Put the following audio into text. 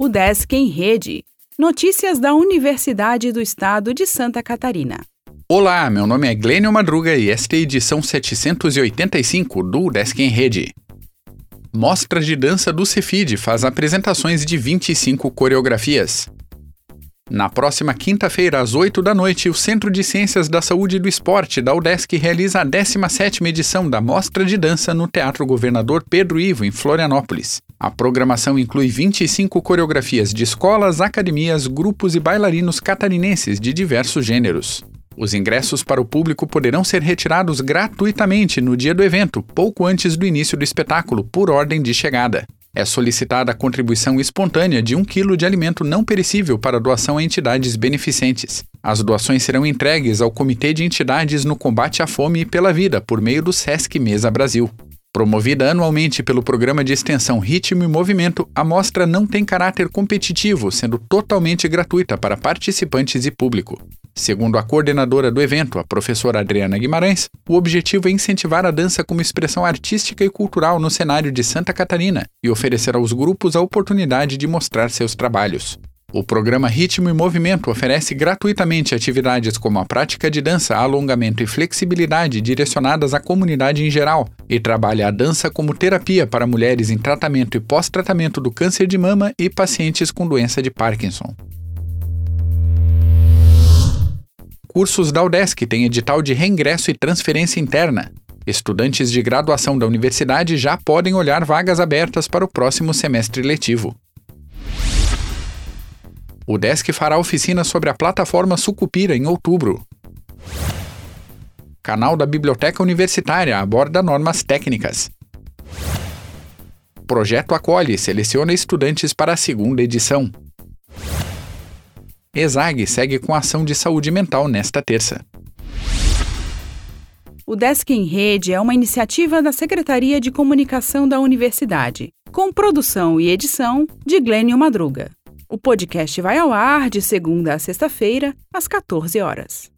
O Desk em Rede. Notícias da Universidade do Estado de Santa Catarina. Olá, meu nome é Glênio Madruga e esta é a edição 785 do Desk em Rede. Mostra de dança do Cefid faz apresentações de 25 coreografias. Na próxima quinta-feira, às 8 da noite, o Centro de Ciências da Saúde e do Esporte da UDESC realiza a 17ª edição da Mostra de Dança no Teatro Governador Pedro Ivo, em Florianópolis. A programação inclui 25 coreografias de escolas, academias, grupos e bailarinos catarinenses de diversos gêneros. Os ingressos para o público poderão ser retirados gratuitamente no dia do evento, pouco antes do início do espetáculo, por ordem de chegada. É solicitada a contribuição espontânea de um quilo de alimento não perecível para doação a entidades beneficentes. As doações serão entregues ao Comitê de Entidades no Combate à Fome e pela Vida por meio do SESC Mesa Brasil. Promovida anualmente pelo programa de extensão Ritmo e Movimento, a mostra não tem caráter competitivo, sendo totalmente gratuita para participantes e público. Segundo a coordenadora do evento, a professora Adriana Guimarães, o objetivo é incentivar a dança como expressão artística e cultural no cenário de Santa Catarina e oferecer aos grupos a oportunidade de mostrar seus trabalhos. O programa Ritmo e Movimento oferece gratuitamente atividades como a prática de dança, alongamento e flexibilidade direcionadas à comunidade em geral e trabalha a dança como terapia para mulheres em tratamento e pós-tratamento do câncer de mama e pacientes com doença de Parkinson. Cursos da UDESC têm edital de reingresso e transferência interna. Estudantes de graduação da universidade já podem olhar vagas abertas para o próximo semestre letivo. O Desk fará oficina sobre a plataforma Sucupira em outubro. Canal da Biblioteca Universitária aborda normas técnicas. Projeto Acolhe seleciona estudantes para a segunda edição. ESAG segue com ação de saúde mental nesta terça. O Desk em Rede é uma iniciativa da Secretaria de Comunicação da Universidade, com produção e edição de Glênio Madruga. O podcast vai ao ar de segunda a sexta-feira, às 14 horas.